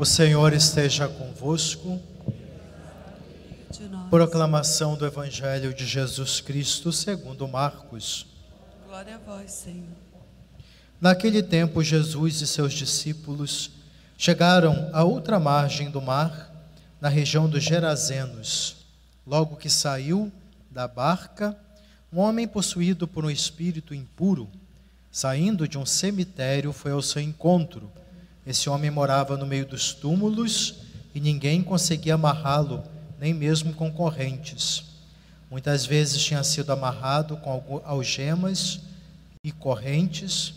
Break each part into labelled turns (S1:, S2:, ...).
S1: O Senhor esteja convosco. Proclamação do Evangelho de Jesus Cristo segundo Marcos.
S2: Glória a vós, Senhor.
S1: Naquele tempo, Jesus e seus discípulos chegaram à outra margem do mar, na região dos Gerazenos. Logo que saiu da barca, um homem possuído por um espírito impuro, saindo de um cemitério, foi ao seu encontro. Esse homem morava no meio dos túmulos e ninguém conseguia amarrá-lo, nem mesmo com correntes. Muitas vezes tinha sido amarrado com algemas e correntes,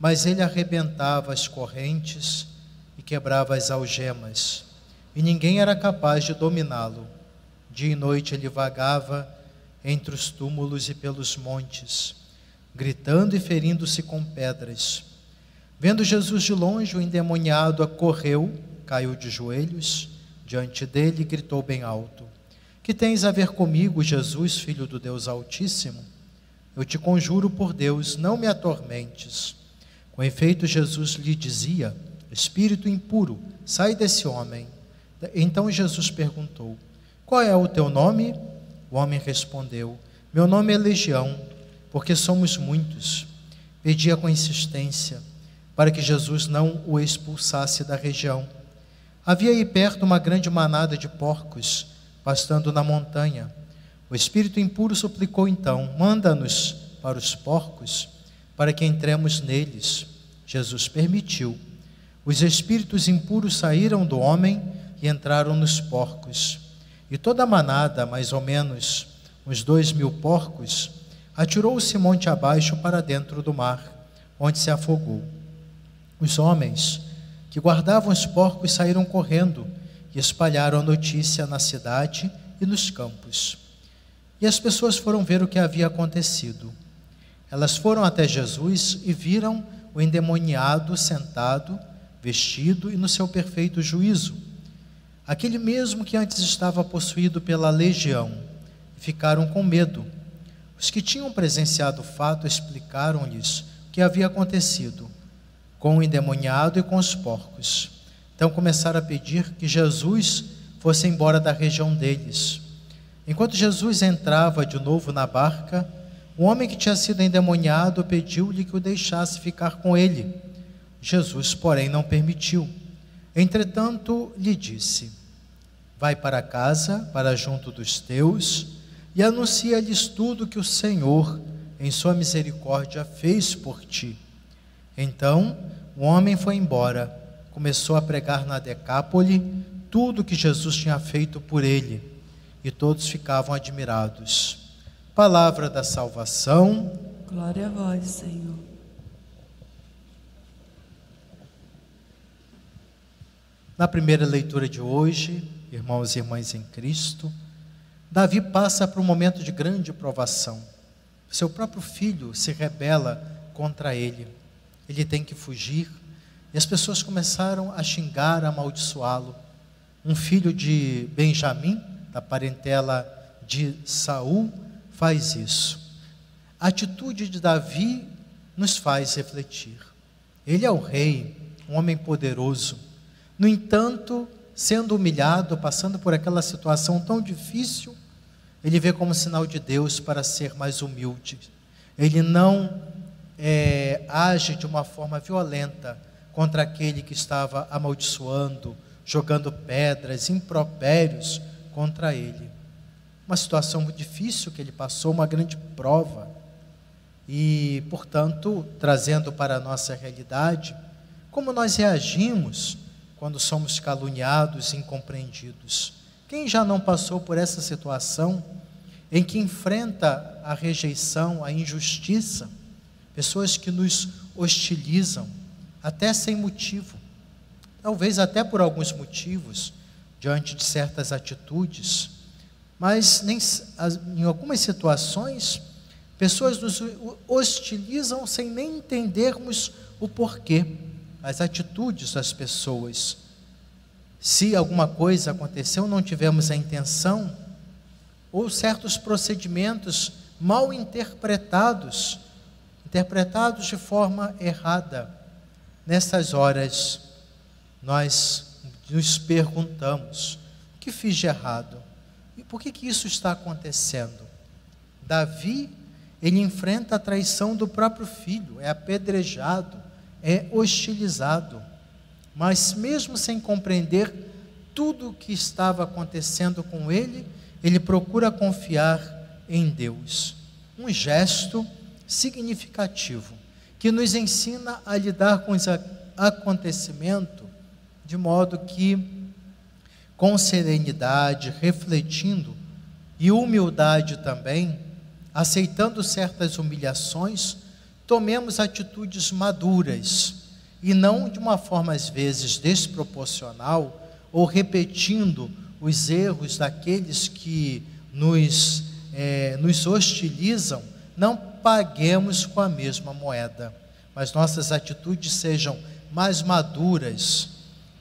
S1: mas ele arrebentava as correntes e quebrava as algemas, e ninguém era capaz de dominá-lo. Dia e noite ele vagava entre os túmulos e pelos montes, gritando e ferindo-se com pedras. Vendo Jesus de longe, o endemoniado correu, caiu de joelhos diante dele e gritou bem alto: Que tens a ver comigo, Jesus, filho do Deus Altíssimo? Eu te conjuro por Deus, não me atormentes. Com efeito, Jesus lhe dizia: Espírito impuro, sai desse homem. Então Jesus perguntou: Qual é o teu nome? O homem respondeu: Meu nome é Legião, porque somos muitos. Pedia com insistência para que Jesus não o expulsasse da região. Havia aí perto uma grande manada de porcos pastando na montanha. O espírito impuro suplicou então: Manda-nos para os porcos, para que entremos neles. Jesus permitiu. Os espíritos impuros saíram do homem e entraram nos porcos. E toda a manada, mais ou menos uns dois mil porcos, atirou-se monte abaixo para dentro do mar, onde se afogou. Os homens que guardavam os porcos saíram correndo e espalharam a notícia na cidade e nos campos. E as pessoas foram ver o que havia acontecido. Elas foram até Jesus e viram o endemoniado sentado, vestido e no seu perfeito juízo. Aquele mesmo que antes estava possuído pela legião. Ficaram com medo. Os que tinham presenciado o fato explicaram-lhes o que havia acontecido com o endemoniado e com os porcos. Então começaram a pedir que Jesus fosse embora da região deles. Enquanto Jesus entrava de novo na barca, o homem que tinha sido endemoniado pediu-lhe que o deixasse ficar com ele. Jesus, porém, não permitiu. Entretanto, lhe disse: Vai para casa, para junto dos teus, e anuncia-lhes tudo que o Senhor, em sua misericórdia, fez por ti. Então, o homem foi embora, começou a pregar na Decápole tudo que Jesus tinha feito por ele, e todos ficavam admirados. Palavra da salvação.
S2: Glória a vós, Senhor.
S1: Na primeira leitura de hoje, irmãos e irmãs em Cristo, Davi passa por um momento de grande provação. Seu próprio filho se rebela contra ele. Ele tem que fugir. E as pessoas começaram a xingar, a amaldiçoá-lo. Um filho de Benjamim, da parentela de Saul, faz isso. A atitude de Davi nos faz refletir. Ele é o rei, um homem poderoso. No entanto, sendo humilhado, passando por aquela situação tão difícil, ele vê como sinal de Deus para ser mais humilde. Ele não é, age de uma forma violenta contra aquele que estava amaldiçoando, jogando pedras, impropérios contra ele. Uma situação muito difícil que ele passou, uma grande prova. E, portanto, trazendo para a nossa realidade, como nós reagimos quando somos caluniados e incompreendidos. Quem já não passou por essa situação em que enfrenta a rejeição, a injustiça, pessoas que nos hostilizam, até sem motivo, talvez até por alguns motivos, diante de certas atitudes, mas nem, em algumas situações, pessoas nos hostilizam sem nem entendermos o porquê, as atitudes das pessoas. Se alguma coisa aconteceu, não tivemos a intenção, ou certos procedimentos mal interpretados, interpretados de forma errada. Nessas horas, nós nos perguntamos: o que fiz de errado? E por que, que isso está acontecendo? Davi, ele enfrenta a traição do próprio filho, é apedrejado, é hostilizado. Mas, mesmo sem compreender tudo o que estava acontecendo com ele, ele procura confiar em Deus. Um gesto significativo que nos ensina a lidar com os acontecimentos de modo que, com serenidade, refletindo e humildade também, aceitando certas humilhações, tomemos atitudes maduras e não de uma forma às vezes desproporcional ou repetindo os erros daqueles que nos, é, nos hostilizam, não paguemos com a mesma moeda, mas nossas atitudes sejam mais maduras,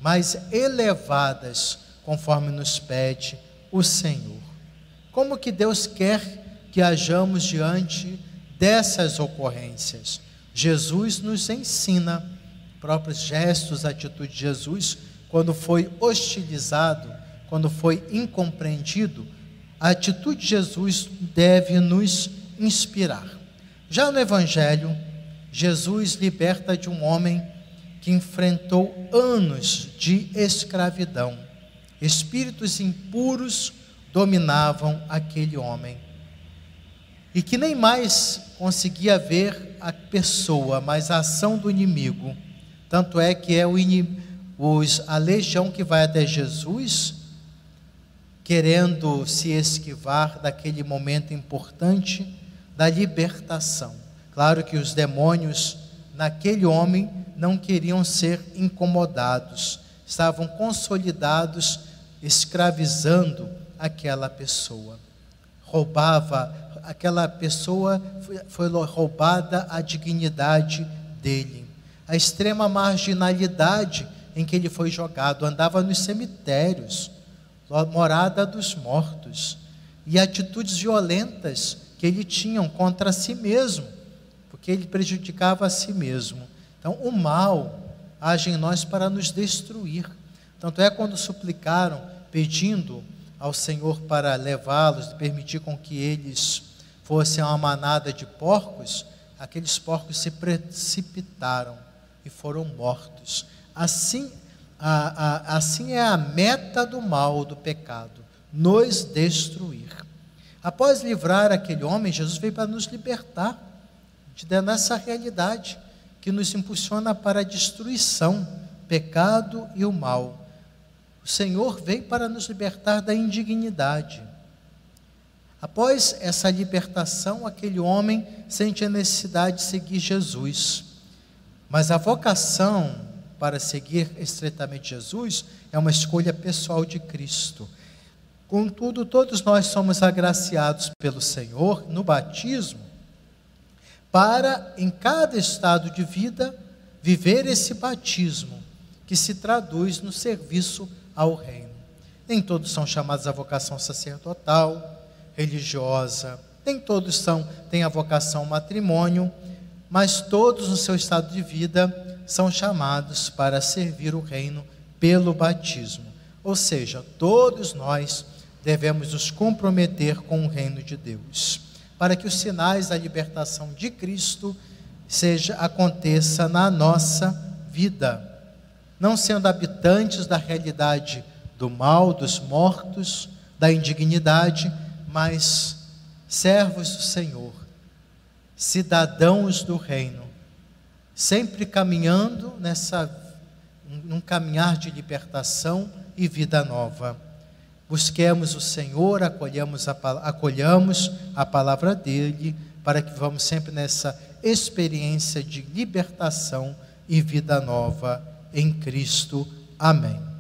S1: mais elevadas, conforme nos pede o Senhor. Como que Deus quer que hajamos diante dessas ocorrências? Jesus nos ensina próprios gestos, atitude de Jesus quando foi hostilizado, quando foi incompreendido, a atitude de Jesus deve nos inspirar. Já no Evangelho, Jesus liberta de um homem que enfrentou anos de escravidão. Espíritos impuros dominavam aquele homem. E que nem mais conseguia ver a pessoa, mas a ação do inimigo. Tanto é que é o os, a legião que vai até Jesus, querendo se esquivar daquele momento importante da libertação. Claro que os demônios naquele homem não queriam ser incomodados, estavam consolidados, escravizando aquela pessoa. Roubava, aquela pessoa foi, foi roubada a dignidade dele. A extrema marginalidade em que ele foi jogado, andava nos cemitérios, morada dos mortos, e atitudes violentas que ele tinha contra si mesmo, porque ele prejudicava a si mesmo. Então, o mal age em nós para nos destruir. Tanto é quando suplicaram, pedindo ao Senhor para levá-los, permitir com que eles fossem uma manada de porcos, aqueles porcos se precipitaram e foram mortos. Assim, a, a, assim é a meta do mal, do pecado, nos destruir. Após livrar aquele homem, Jesus veio para nos libertar de dessa realidade que nos impulsiona para a destruição, pecado e o mal. O Senhor veio para nos libertar da indignidade. Após essa libertação, aquele homem sente a necessidade de seguir Jesus. Mas a vocação para seguir estreitamente Jesus é uma escolha pessoal de Cristo. Contudo, todos nós somos agraciados pelo Senhor no batismo para, em cada estado de vida, viver esse batismo que se traduz no serviço ao Reino. Nem todos são chamados à vocação sacerdotal, religiosa, nem todos são têm a vocação matrimônio, mas todos no seu estado de vida são chamados para servir o reino pelo batismo. Ou seja, todos nós devemos nos comprometer com o reino de Deus, para que os sinais da libertação de Cristo seja aconteça na nossa vida, não sendo habitantes da realidade do mal, dos mortos, da indignidade, mas servos do Senhor, cidadãos do reino, sempre caminhando nessa num caminhar de libertação e vida nova. Busquemos o Senhor, acolhamos a, acolhamos a palavra dele, para que vamos sempre nessa experiência de libertação e vida nova em Cristo. Amém.